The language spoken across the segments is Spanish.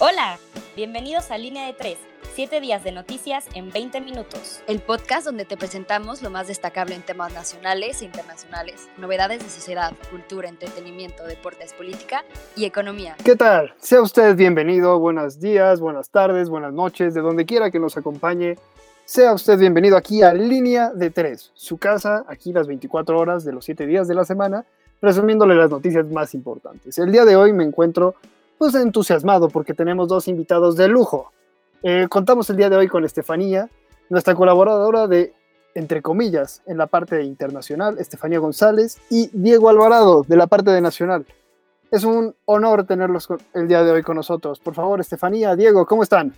Hola, bienvenidos a Línea de 3, 7 días de noticias en 20 minutos. El podcast donde te presentamos lo más destacable en temas nacionales e internacionales, novedades de sociedad, cultura, entretenimiento, deportes, política y economía. ¿Qué tal? Sea usted bienvenido, buenos días, buenas tardes, buenas noches, de donde quiera que nos acompañe. Sea usted bienvenido aquí a Línea de 3, su casa, aquí las 24 horas de los 7 días de la semana, resumiéndole las noticias más importantes. El día de hoy me encuentro pues entusiasmado porque tenemos dos invitados de lujo. Eh, contamos el día de hoy con Estefanía, nuestra colaboradora de, entre comillas, en la parte internacional, Estefanía González, y Diego Alvarado, de la parte de nacional. Es un honor tenerlos el día de hoy con nosotros. Por favor, Estefanía, Diego, ¿cómo están?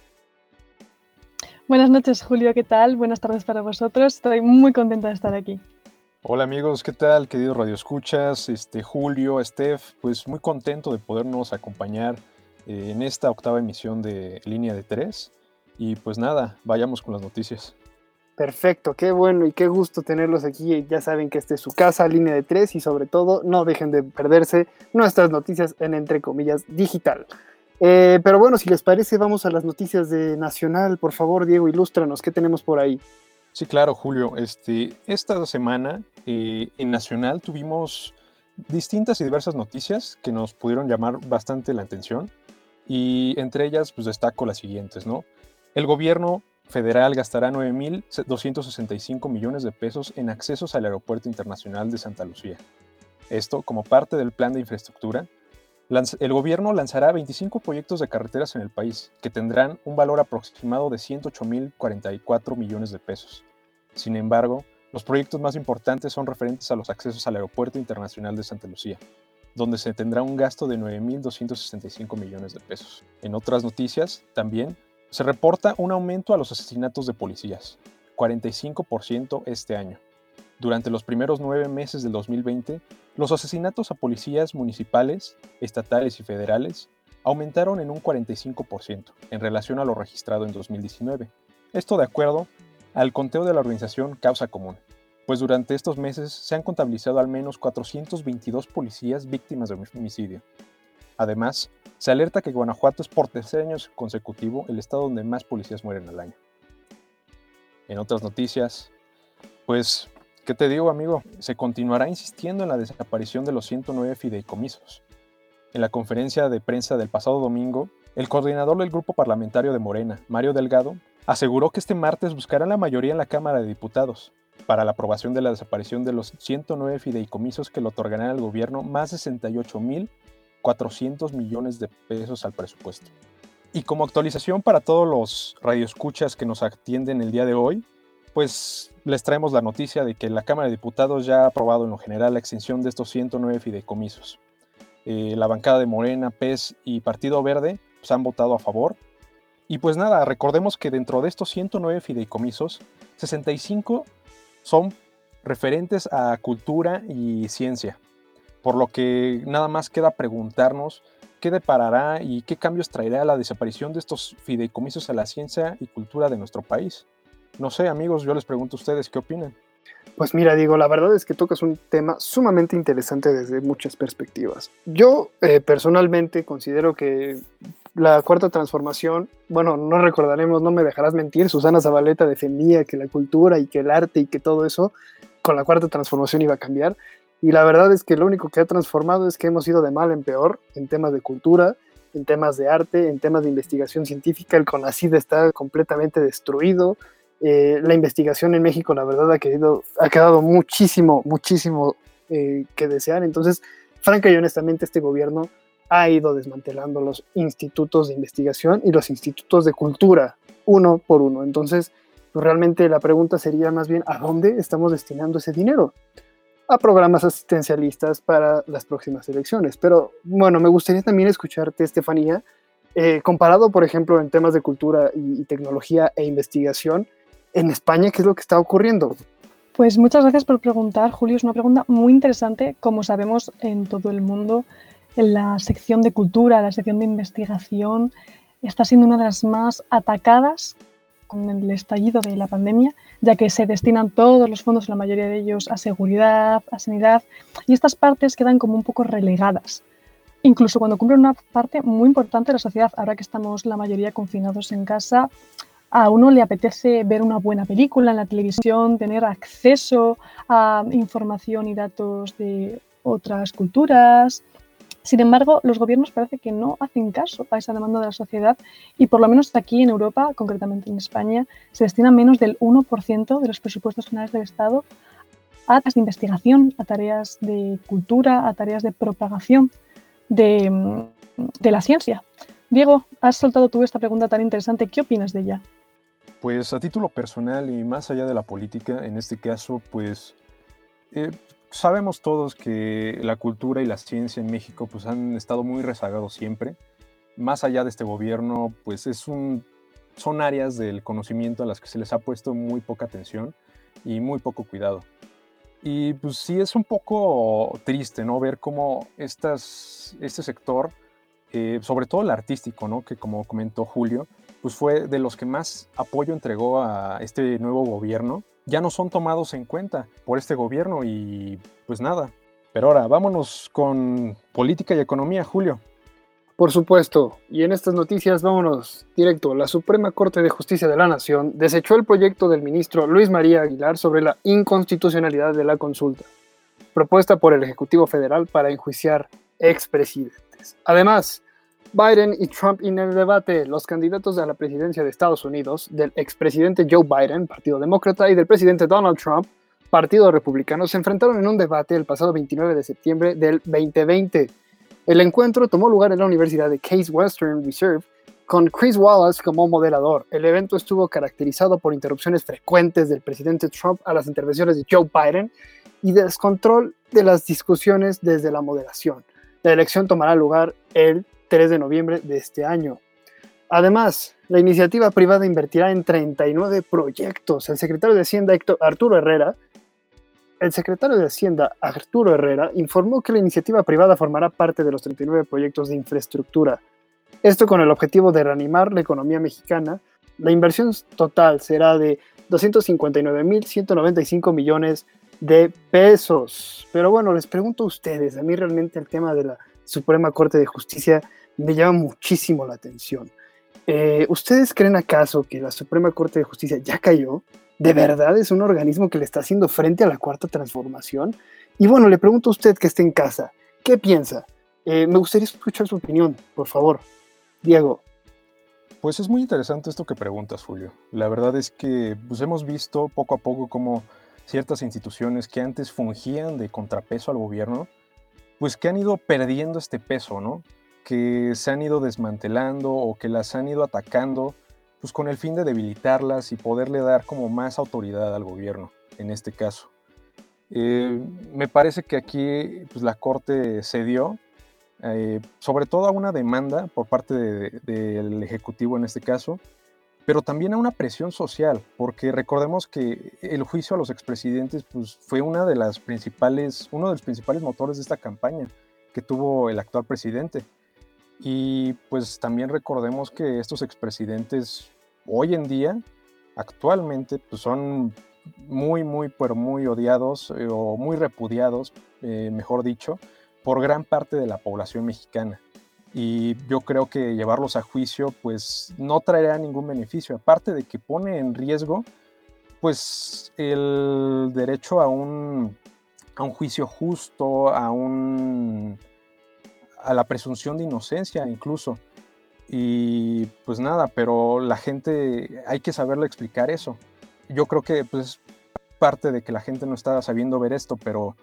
Buenas noches, Julio, ¿qué tal? Buenas tardes para vosotros. Estoy muy contenta de estar aquí. Hola amigos, ¿qué tal? Queridos Radio Escuchas, este, Julio, Steph, pues muy contento de podernos acompañar eh, en esta octava emisión de Línea de Tres. Y pues nada, vayamos con las noticias. Perfecto, qué bueno y qué gusto tenerlos aquí. Ya saben que esta es su casa, Línea de Tres, y sobre todo no dejen de perderse nuestras noticias en entre comillas digital. Eh, pero bueno, si les parece, vamos a las noticias de Nacional. Por favor, Diego, ilústranos, ¿qué tenemos por ahí? Sí, claro, Julio. Este, esta semana eh, en Nacional tuvimos distintas y diversas noticias que nos pudieron llamar bastante la atención y entre ellas pues destaco las siguientes, ¿no? El gobierno federal gastará 9.265 millones de pesos en accesos al Aeropuerto Internacional de Santa Lucía. Esto como parte del plan de infraestructura. El gobierno lanzará 25 proyectos de carreteras en el país que tendrán un valor aproximado de 108.044 millones de pesos. Sin embargo, los proyectos más importantes son referentes a los accesos al Aeropuerto Internacional de Santa Lucía, donde se tendrá un gasto de 9.265 millones de pesos. En otras noticias, también, se reporta un aumento a los asesinatos de policías, 45% este año. Durante los primeros nueve meses del 2020, los asesinatos a policías municipales, estatales y federales aumentaron en un 45% en relación a lo registrado en 2019. Esto de acuerdo al conteo de la organización Causa Común, pues durante estos meses se han contabilizado al menos 422 policías víctimas de homicidio. Además, se alerta que Guanajuato es por tercer año consecutivo el estado donde más policías mueren al año. En otras noticias, pues, ¿qué te digo amigo? Se continuará insistiendo en la desaparición de los 109 fideicomisos. En la conferencia de prensa del pasado domingo, el coordinador del grupo parlamentario de Morena, Mario Delgado, aseguró que este martes buscarán la mayoría en la Cámara de Diputados para la aprobación de la desaparición de los 109 fideicomisos que le otorgarán al gobierno más de 68.400 millones de pesos al presupuesto. Y como actualización para todos los radioescuchas que nos atienden el día de hoy, pues les traemos la noticia de que la Cámara de Diputados ya ha aprobado en lo general la extensión de estos 109 fideicomisos. Eh, la bancada de Morena, PES y Partido Verde pues, han votado a favor y pues nada, recordemos que dentro de estos 109 fideicomisos, 65 son referentes a cultura y ciencia, por lo que nada más queda preguntarnos qué deparará y qué cambios traerá la desaparición de estos fideicomisos a la ciencia y cultura de nuestro país. No sé, amigos, yo les pregunto a ustedes qué opinan. Pues mira, digo, la verdad es que tocas un tema sumamente interesante desde muchas perspectivas. Yo eh, personalmente considero que la cuarta transformación, bueno, no recordaremos, no me dejarás mentir, Susana Zabaleta defendía que la cultura y que el arte y que todo eso con la cuarta transformación iba a cambiar. Y la verdad es que lo único que ha transformado es que hemos ido de mal en peor en temas de cultura, en temas de arte, en temas de investigación científica. El CONACID está completamente destruido. Eh, la investigación en México, la verdad, ha, querido, ha quedado muchísimo, muchísimo eh, que desear. Entonces, franca y honestamente, este gobierno ha ido desmantelando los institutos de investigación y los institutos de cultura uno por uno. Entonces, pues, realmente la pregunta sería más bien, ¿a dónde estamos destinando ese dinero? A programas asistencialistas para las próximas elecciones. Pero bueno, me gustaría también escucharte, Estefanía, eh, comparado, por ejemplo, en temas de cultura y, y tecnología e investigación, en España, ¿qué es lo que está ocurriendo? Pues muchas gracias por preguntar, Julio. Es una pregunta muy interesante. Como sabemos, en todo el mundo la sección de cultura, la sección de investigación, está siendo una de las más atacadas con el estallido de la pandemia, ya que se destinan todos los fondos, la mayoría de ellos, a seguridad, a sanidad, y estas partes quedan como un poco relegadas. incluso cuando cumplen una parte muy importante de la sociedad. Ahora que estamos la mayoría confinados en casa, a uno le apetece ver una buena película en la televisión, tener acceso a información y datos de otras culturas. Sin embargo, los gobiernos parece que no hacen caso a esa demanda de la sociedad y por lo menos aquí en Europa, concretamente en España, se destina menos del 1% de los presupuestos generales del Estado a tareas de investigación, a tareas de cultura, a tareas de propagación de, de la ciencia. Diego, has soltado tú esta pregunta tan interesante. ¿Qué opinas de ella? Pues a título personal y más allá de la política, en este caso, pues eh, sabemos todos que la cultura y la ciencia en México pues han estado muy rezagados siempre. Más allá de este gobierno, pues es un, son áreas del conocimiento a las que se les ha puesto muy poca atención y muy poco cuidado. Y pues sí es un poco triste, ¿no? Ver cómo este sector, eh, sobre todo el artístico, ¿no? Que como comentó Julio, pues fue de los que más apoyo entregó a este nuevo gobierno, ya no son tomados en cuenta por este gobierno y pues nada. Pero ahora, vámonos con política y economía, Julio. Por supuesto, y en estas noticias vámonos directo. La Suprema Corte de Justicia de la Nación desechó el proyecto del ministro Luis María Aguilar sobre la inconstitucionalidad de la consulta, propuesta por el Ejecutivo Federal para enjuiciar expresidentes. Además, Biden y Trump en el debate. Los candidatos a la presidencia de Estados Unidos, del expresidente Joe Biden, Partido Demócrata, y del presidente Donald Trump, Partido Republicano, se enfrentaron en un debate el pasado 29 de septiembre del 2020. El encuentro tomó lugar en la Universidad de Case Western Reserve con Chris Wallace como moderador. El evento estuvo caracterizado por interrupciones frecuentes del presidente Trump a las intervenciones de Joe Biden y descontrol de las discusiones desde la moderación. La elección tomará lugar el 3 de noviembre de este año. Además, la iniciativa privada invertirá en 39 proyectos. El secretario de Hacienda Arturo Herrera, el secretario de Hacienda Arturo Herrera informó que la iniciativa privada formará parte de los 39 proyectos de infraestructura. Esto con el objetivo de reanimar la economía mexicana. La inversión total será de 259.195 millones de pesos. Pero bueno, les pregunto a ustedes, a mí realmente el tema de la Suprema Corte de Justicia me llama muchísimo la atención. Eh, ¿Ustedes creen acaso que la Suprema Corte de Justicia ya cayó? ¿De verdad es un organismo que le está haciendo frente a la cuarta transformación? Y bueno, le pregunto a usted que esté en casa, ¿qué piensa? Eh, me gustaría escuchar su opinión, por favor. Diego. Pues es muy interesante esto que preguntas, Julio. La verdad es que pues, hemos visto poco a poco cómo ciertas instituciones que antes fungían de contrapeso al gobierno, pues que han ido perdiendo este peso, ¿no? Que se han ido desmantelando o que las han ido atacando, pues con el fin de debilitarlas y poderle dar como más autoridad al gobierno, en este caso. Eh, me parece que aquí pues, la Corte cedió, eh, sobre todo a una demanda por parte del Ejecutivo en este caso, pero también a una presión social, porque recordemos que el juicio a los expresidentes pues, fue una de las principales, uno de los principales motores de esta campaña que tuvo el actual presidente. Y pues también recordemos que estos expresidentes hoy en día, actualmente, pues son muy, muy, pero muy odiados eh, o muy repudiados, eh, mejor dicho, por gran parte de la población mexicana y yo creo que llevarlos a juicio pues no traerá ningún beneficio, aparte de que pone en riesgo pues el derecho a un, a un juicio justo, a, un, a la presunción de inocencia incluso. Y pues nada, pero la gente hay que saberle explicar eso. Yo creo que pues parte de que la gente no está sabiendo ver esto, pero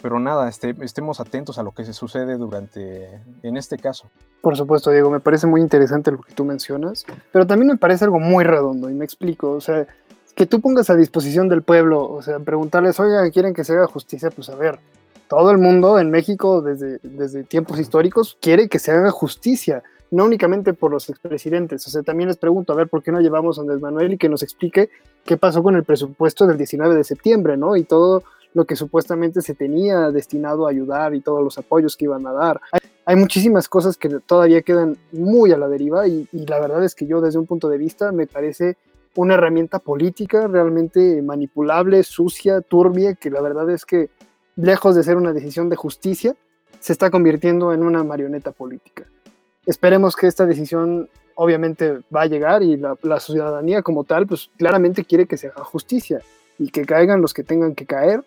pero nada, este, estemos atentos a lo que se sucede durante, en este caso. Por supuesto, Diego, me parece muy interesante lo que tú mencionas, pero también me parece algo muy redondo y me explico, o sea, que tú pongas a disposición del pueblo, o sea, preguntarles, oiga, ¿quieren que se haga justicia? Pues a ver, todo el mundo en México desde, desde tiempos históricos quiere que se haga justicia, no únicamente por los expresidentes, o sea, también les pregunto, a ver, ¿por qué no llevamos a Andrés Manuel y que nos explique qué pasó con el presupuesto del 19 de septiembre, ¿no? Y todo lo que supuestamente se tenía destinado a ayudar y todos los apoyos que iban a dar. Hay, muchísimas cosas que todavía quedan muy a la deriva y, la verdad es que yo desde un punto de vista me parece una herramienta política realmente manipulable, sucia, turbia, que la verdad es que lejos de ser una decisión de justicia, se está convirtiendo en una marioneta política. Esperemos que esta decisión obviamente va a llegar y la, la ciudadanía como tal, pues claramente quiere que se haga justicia y que caigan los que tengan que caer,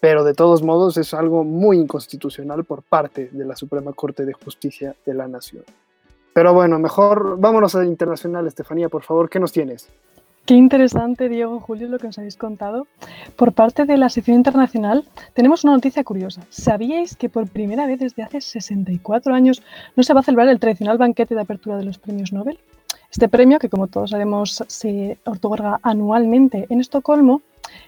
pero de todos modos es algo muy inconstitucional por parte de la Suprema Corte de Justicia de la Nación. Pero bueno, mejor vámonos al internacional, Estefanía, por favor, ¿qué nos tienes? Qué interesante, Diego, Julio, lo que nos habéis contado. Por parte de la sección internacional, tenemos una noticia curiosa. ¿Sabíais que por primera vez desde hace 64 años no se va a celebrar el tradicional banquete de apertura de los premios Nobel? Este premio, que como todos sabemos se otorga anualmente en Estocolmo,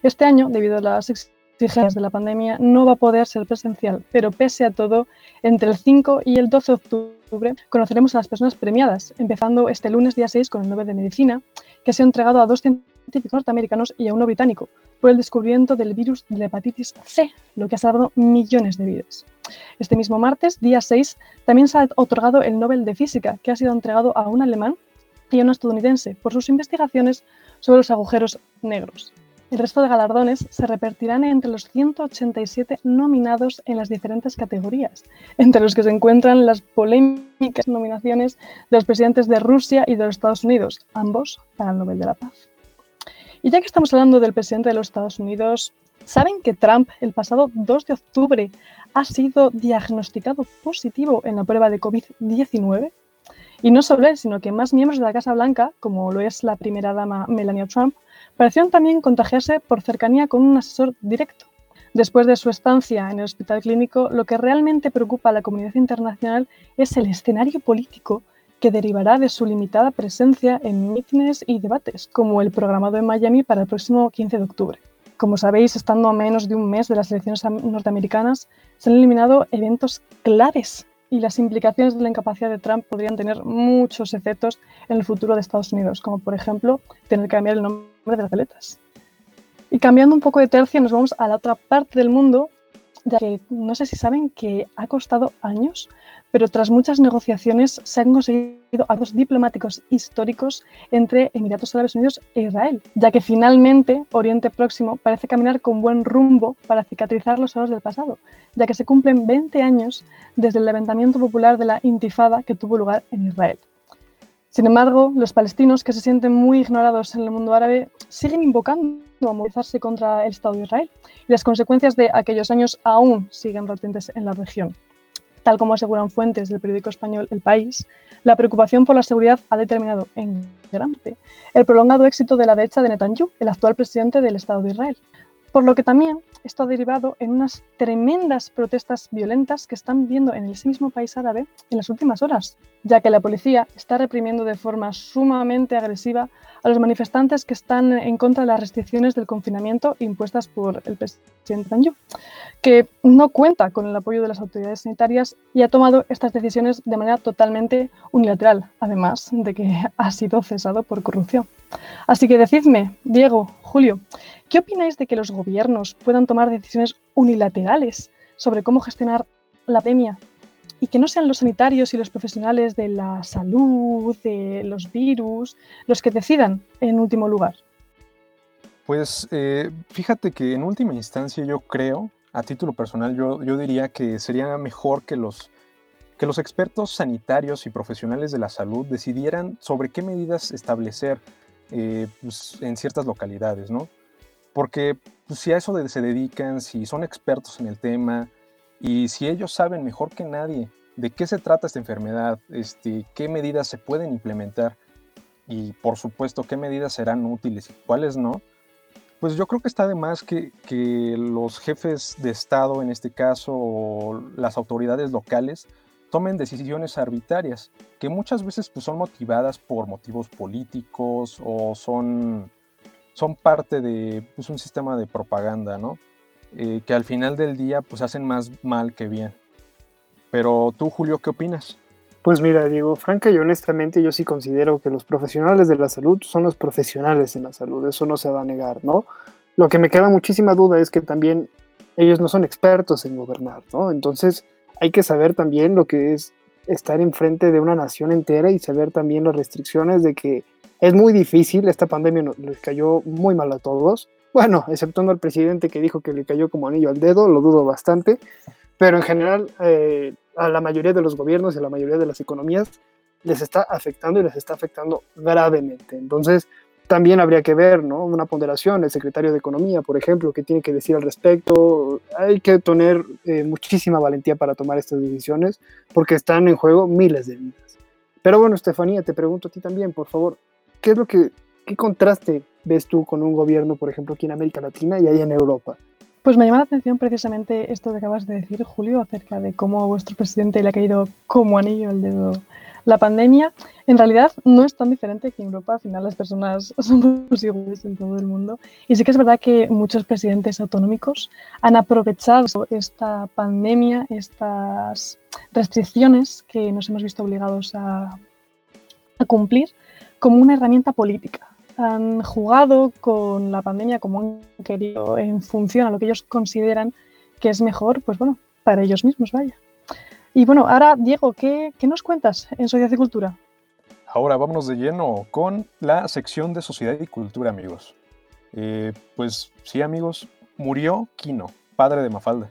este año, debido a las exigencias de la pandemia, no va a poder ser presencial, pero pese a todo, entre el 5 y el 12 de octubre conoceremos a las personas premiadas, empezando este lunes día 6 con el Nobel de Medicina, que se ha entregado a dos científicos norteamericanos y a uno británico por el descubrimiento del virus de la hepatitis C, lo que ha salvado millones de vidas. Este mismo martes, día 6, también se ha otorgado el Nobel de Física, que ha sido entregado a un alemán y a un estadounidense por sus investigaciones sobre los agujeros negros. El resto de galardones se repartirán entre los 187 nominados en las diferentes categorías, entre los que se encuentran las polémicas nominaciones de los presidentes de Rusia y de los Estados Unidos, ambos para el Nobel de la Paz. Y ya que estamos hablando del presidente de los Estados Unidos, ¿saben que Trump el pasado 2 de octubre ha sido diagnosticado positivo en la prueba de COVID-19? Y no solo él, sino que más miembros de la Casa Blanca, como lo es la primera dama Melania Trump, parecieron también contagiarse por cercanía con un asesor directo. Después de su estancia en el hospital clínico, lo que realmente preocupa a la comunidad internacional es el escenario político que derivará de su limitada presencia en mítines y debates, como el programado en Miami para el próximo 15 de octubre. Como sabéis, estando a menos de un mes de las elecciones norteamericanas, se han eliminado eventos claves y las implicaciones de la incapacidad de Trump podrían tener muchos efectos en el futuro de Estados Unidos, como por ejemplo tener que cambiar el nombre de las galetas. Y cambiando un poco de tercio, nos vamos a la otra parte del mundo, ya que no sé si saben que ha costado años pero tras muchas negociaciones se han conseguido acuerdos diplomáticos históricos entre Emiratos Árabes Unidos e Israel, ya que finalmente Oriente Próximo parece caminar con buen rumbo para cicatrizar los errores del pasado, ya que se cumplen 20 años desde el levantamiento popular de la Intifada que tuvo lugar en Israel. Sin embargo, los palestinos, que se sienten muy ignorados en el mundo árabe, siguen invocando a movilizarse contra el Estado de Israel y las consecuencias de aquellos años aún siguen latentes en la región. Tal como aseguran fuentes del periódico español El País, la preocupación por la seguridad ha determinado en gran parte el prolongado éxito de la derecha de Netanyahu, el actual presidente del Estado de Israel. Por lo que también esto ha derivado en unas tremendas protestas violentas que están viendo en ese mismo país árabe en las últimas horas, ya que la policía está reprimiendo de forma sumamente agresiva a los manifestantes que están en contra de las restricciones del confinamiento impuestas por el presidente Netanyahu, que no cuenta con el apoyo de las autoridades sanitarias y ha tomado estas decisiones de manera totalmente unilateral, además de que ha sido cesado por corrupción. Así que decidme, Diego, Julio, ¿qué opináis de que los gobiernos puedan tomar decisiones unilaterales sobre cómo gestionar la pandemia y que no sean los sanitarios y los profesionales de la salud, de los virus, los que decidan en último lugar? Pues eh, fíjate que en última instancia yo creo, a título personal, yo, yo diría que sería mejor que los, que los expertos sanitarios y profesionales de la salud decidieran sobre qué medidas establecer eh, pues, en ciertas localidades, ¿no? Porque pues, si a eso se dedican, si son expertos en el tema, y si ellos saben mejor que nadie de qué se trata esta enfermedad, este, qué medidas se pueden implementar y por supuesto qué medidas serán útiles y cuáles no, pues yo creo que está de más que, que los jefes de Estado en este caso o las autoridades locales tomen decisiones arbitrarias, que muchas veces pues, son motivadas por motivos políticos o son, son parte de pues, un sistema de propaganda, ¿no? Eh, que al final del día pues hacen más mal que bien. Pero tú, Julio, ¿qué opinas? Pues mira, Diego, franca y honestamente yo sí considero que los profesionales de la salud son los profesionales en la salud, eso no se va a negar, ¿no? Lo que me queda muchísima duda es que también ellos no son expertos en gobernar, ¿no? Entonces hay que saber también lo que es estar enfrente de una nación entera y saber también las restricciones de que es muy difícil, esta pandemia les cayó muy mal a todos, bueno, exceptuando al presidente que dijo que le cayó como anillo al dedo, lo dudo bastante. pero en general eh, a la mayoría de los gobiernos y a la mayoría de las economías les está afectando y les está afectando gravemente. Entonces, también habría que ver, ¿no? Una ponderación, el secretario de Economía, por ejemplo, que tiene que decir al respecto. Hay que tener eh, muchísima valentía para tomar estas decisiones porque están en juego miles de vidas. Pero bueno, Estefanía, te pregunto a ti también, por favor, ¿qué es lo que, qué contraste ves tú con un gobierno, por ejemplo, aquí en América Latina y ahí en Europa? Pues me llama la atención precisamente esto que acabas de decir, Julio, acerca de cómo a vuestro presidente le ha caído como anillo al dedo la pandemia. En realidad no es tan diferente que en Europa, al final las personas son iguales en todo el mundo. Y sí que es verdad que muchos presidentes autonómicos han aprovechado esta pandemia, estas restricciones que nos hemos visto obligados a, a cumplir, como una herramienta política han jugado con la pandemia como han querido en función a lo que ellos consideran que es mejor, pues bueno, para ellos mismos, vaya. Y bueno, ahora, Diego, ¿qué, nos cuentas en Sociedad y Cultura? Ahora vámonos de lleno con la sección de Sociedad y Cultura, amigos. Eh, pues sí, amigos, murió Quino, padre de Mafalda.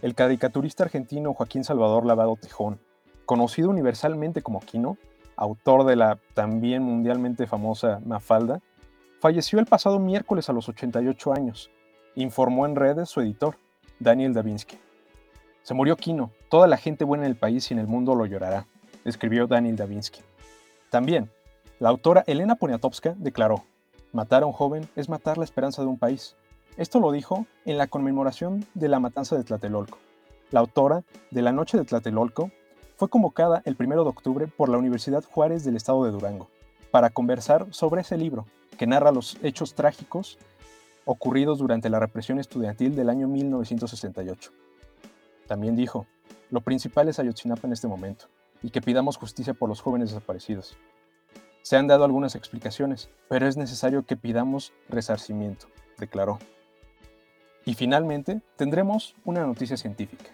El caricaturista argentino Joaquín Salvador Lavado Tejón, conocido universalmente como Quino, autor de la también mundialmente famosa Mafalda, falleció el pasado miércoles a los 88 años, informó en redes su editor, Daniel Davinsky. Se murió Kino, toda la gente buena en el país y en el mundo lo llorará, escribió Daniel Davinsky. También, la autora Elena Poniatowska declaró, matar a un joven es matar la esperanza de un país. Esto lo dijo en la conmemoración de la matanza de Tlatelolco. La autora de La Noche de Tlatelolco fue convocada el 1 de octubre por la Universidad Juárez del Estado de Durango para conversar sobre ese libro que narra los hechos trágicos ocurridos durante la represión estudiantil del año 1968. También dijo, lo principal es Ayotzinapa en este momento y que pidamos justicia por los jóvenes desaparecidos. Se han dado algunas explicaciones, pero es necesario que pidamos resarcimiento, declaró. Y finalmente, tendremos una noticia científica.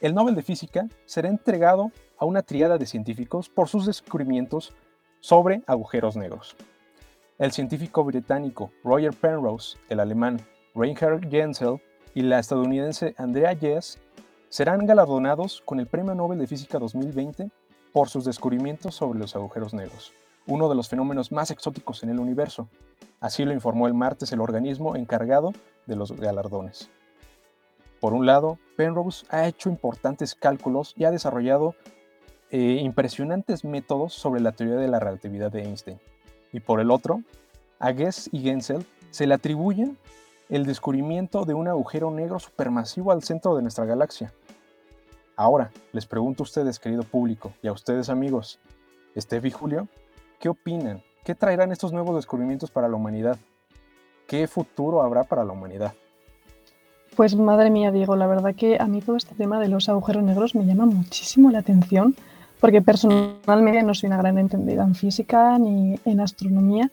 El Nobel de Física será entregado a una triada de científicos por sus descubrimientos sobre agujeros negros. El científico británico Roger Penrose, el alemán Reinhard Genzel y la estadounidense Andrea Jess serán galardonados con el Premio Nobel de Física 2020 por sus descubrimientos sobre los agujeros negros, uno de los fenómenos más exóticos en el universo. Así lo informó el martes el organismo encargado de los galardones. Por un lado, Penrose ha hecho importantes cálculos y ha desarrollado eh, impresionantes métodos sobre la teoría de la relatividad de Einstein. Y por el otro, a Guess y Gensel se le atribuyen el descubrimiento de un agujero negro supermasivo al centro de nuestra galaxia. Ahora, les pregunto a ustedes, querido público, y a ustedes amigos, Steph y Julio, ¿qué opinan? ¿Qué traerán estos nuevos descubrimientos para la humanidad? ¿Qué futuro habrá para la humanidad? Pues madre mía, Diego, la verdad que a mí todo este tema de los agujeros negros me llama muchísimo la atención, porque personalmente no soy una gran entendida en física ni en astronomía,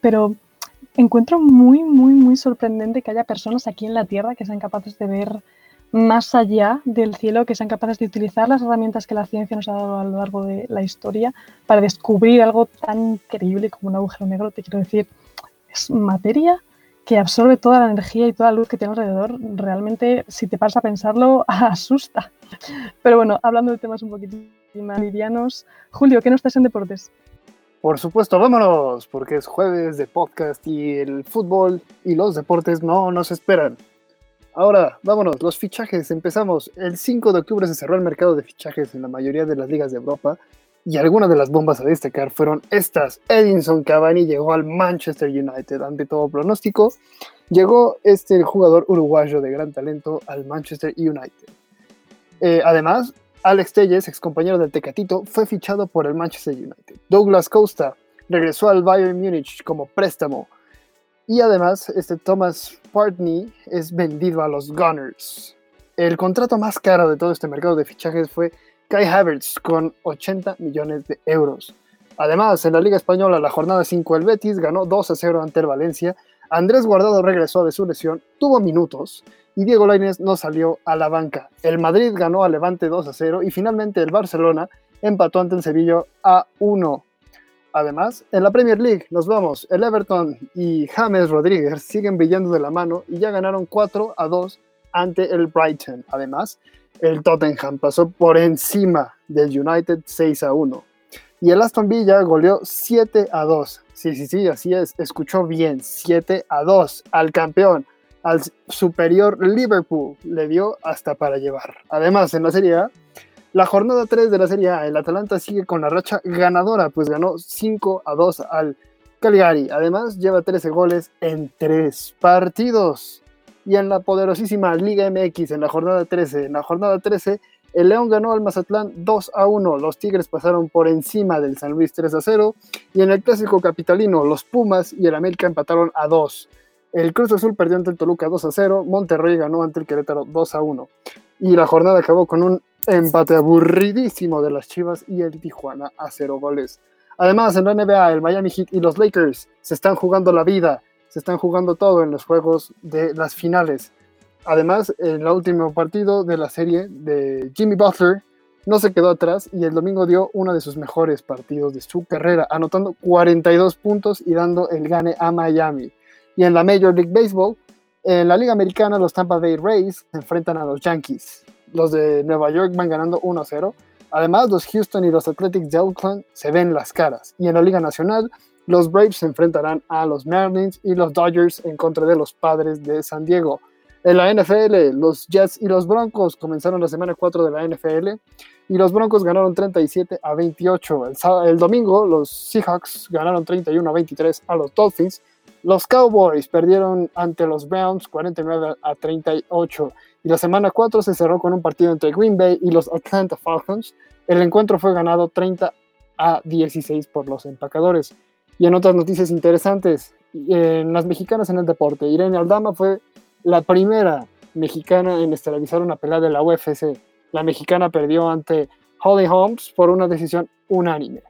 pero encuentro muy, muy, muy sorprendente que haya personas aquí en la Tierra que sean capaces de ver más allá del cielo, que sean capaces de utilizar las herramientas que la ciencia nos ha dado a lo largo de la historia para descubrir algo tan increíble como un agujero negro. Te quiero decir, es materia que absorbe toda la energía y toda la luz que tiene alrededor, realmente, si te pasas a pensarlo, asusta. Pero bueno, hablando de temas un poquito más livianos, Julio, ¿qué nos estás en deportes? Por supuesto, vámonos, porque es jueves de podcast y el fútbol y los deportes no nos esperan. Ahora, vámonos, los fichajes, empezamos. El 5 de octubre se cerró el mercado de fichajes en la mayoría de las ligas de Europa y algunas de las bombas a destacar fueron estas. Edinson Cavani llegó al Manchester United ante todo pronóstico. Llegó este jugador uruguayo de gran talento al Manchester United. Eh, además, Alex Telles, ex compañero del Tecatito, fue fichado por el Manchester United. Douglas Costa regresó al Bayern Múnich como préstamo. Y además, este Thomas Partney es vendido a los Gunners. El contrato más caro de todo este mercado de fichajes fue Kai Havertz con 80 millones de euros. Además, en la Liga Española, la jornada 5, el Betis ganó 2 a 0 ante el Valencia. Andrés Guardado regresó de su lesión, tuvo minutos y Diego Lainez no salió a la banca. El Madrid ganó a Levante 2 a 0 y finalmente el Barcelona empató ante el Sevilla a 1. Además, en la Premier League nos vamos, el Everton y James Rodríguez siguen brillando de la mano y ya ganaron 4 a 2 ante el Brighton. Además, el Tottenham pasó por encima del United 6 a 1. Y el Aston Villa goleó 7 a 2. Sí, sí, sí, así es. Escuchó bien. 7 a 2 al campeón, al superior Liverpool. Le dio hasta para llevar. Además, en la Serie A, la jornada 3 de la Serie A, el Atalanta sigue con la racha ganadora, pues ganó 5 a 2 al Cagliari. Además, lleva 13 goles en 3 partidos. Y en la poderosísima Liga MX, en la jornada 13, en la jornada 13, el León ganó al Mazatlán 2 a 1. Los Tigres pasaron por encima del San Luis 3 a 0. Y en el clásico capitalino, los Pumas y el América empataron a 2. El Cruz Azul perdió ante el Toluca 2 a 0. Monterrey ganó ante el Querétaro 2 a 1. Y la jornada acabó con un empate aburridísimo de las Chivas y el Tijuana a 0 goles. Además, en la NBA, el Miami Heat y los Lakers se están jugando la vida, se están jugando todo en los juegos de las finales. Además, en el último partido de la serie de Jimmy Butler no se quedó atrás y el domingo dio uno de sus mejores partidos de su carrera, anotando 42 puntos y dando el gane a Miami. Y en la Major League Baseball, en la Liga Americana, los Tampa Bay Rays se enfrentan a los Yankees. Los de Nueva York van ganando 1-0. Además, los Houston y los Athletics de Oakland se ven las caras. Y en la Liga Nacional, los Braves se enfrentarán a los Marlins y los Dodgers en contra de los Padres de San Diego. En la NFL, los Jets y los Broncos comenzaron la semana 4 de la NFL y los Broncos ganaron 37 a 28. El, domingo, los Seahawks ganaron 31 a 23 a los Dolphins. Los Cowboys perdieron ante los Browns 49 a 38. Y la semana 4 se cerró con un partido entre Green Bay y los Atlanta Falcons. El encuentro fue ganado 30 a 16 por los empacadores. Y en otras noticias interesantes, en las mexicanas en el deporte, Irene Aldama fue la primera mexicana en estelarizar una pelea de la UFC. La mexicana perdió ante Holly Holmes por una decisión unánime.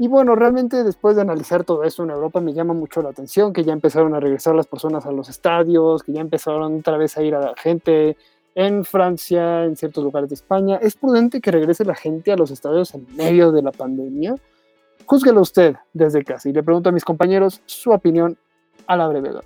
Y bueno, realmente después de analizar todo esto en Europa me llama mucho la atención que ya empezaron a regresar las personas a los estadios, que ya empezaron otra vez a ir a la gente en Francia, en ciertos lugares de España. ¿Es prudente que regrese la gente a los estadios en medio de la pandemia? Júzguelo usted desde casa y le pregunto a mis compañeros su opinión a la brevedad.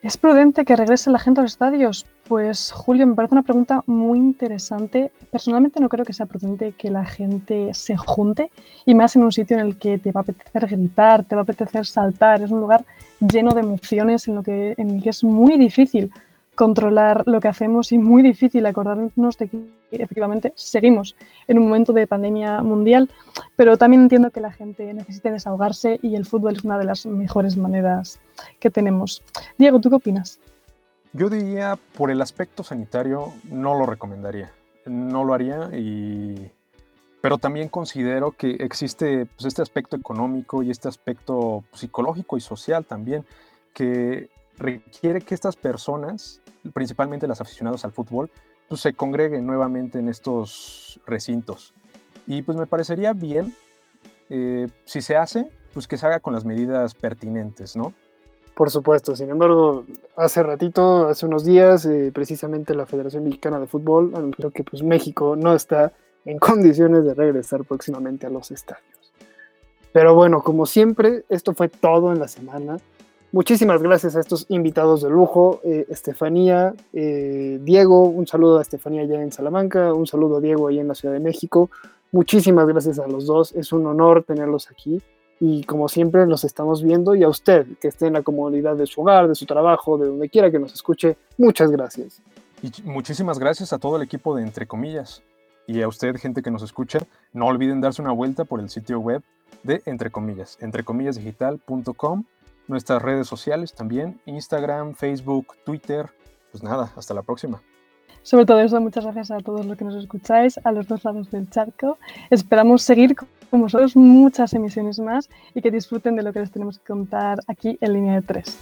¿Es prudente que regrese la gente a los estadios? Pues Julio, me parece una pregunta muy interesante. Personalmente no creo que sea prudente que la gente se junte y más en un sitio en el que te va a apetecer gritar, te va a apetecer saltar. Es un lugar lleno de emociones en, lo que, en el que es muy difícil controlar lo que hacemos y muy difícil acordarnos de que efectivamente seguimos en un momento de pandemia mundial, pero también entiendo que la gente necesite desahogarse y el fútbol es una de las mejores maneras que tenemos. Diego, ¿tú qué opinas? Yo diría, por el aspecto sanitario, no lo recomendaría. No lo haría y... Pero también considero que existe pues, este aspecto económico y este aspecto psicológico y social también, que requiere que estas personas, principalmente las aficionadas al fútbol, pues se congreguen nuevamente en estos recintos. Y pues me parecería bien, eh, si se hace, pues que se haga con las medidas pertinentes, ¿no? Por supuesto, sin embargo, hace ratito, hace unos días, eh, precisamente la Federación Mexicana de Fútbol anunció que pues, México no está en condiciones de regresar próximamente a los estadios. Pero bueno, como siempre, esto fue todo en la semana. Muchísimas gracias a estos invitados de lujo, eh, Estefanía, eh, Diego, un saludo a Estefanía allá en Salamanca, un saludo a Diego allá en la Ciudad de México. Muchísimas gracias a los dos, es un honor tenerlos aquí y como siempre los estamos viendo y a usted que esté en la comunidad de su hogar, de su trabajo, de donde quiera que nos escuche, muchas gracias. Y muchísimas gracias a todo el equipo de Entre Comillas y a usted, gente que nos escucha, no olviden darse una vuelta por el sitio web de Entre Comillas, entrecomillasdigital.com nuestras redes sociales también, Instagram, Facebook, Twitter. Pues nada, hasta la próxima. Sobre todo eso, muchas gracias a todos los que nos escucháis, a los dos lados del charco. Esperamos seguir con vosotros muchas emisiones más y que disfruten de lo que les tenemos que contar aquí en línea de tres.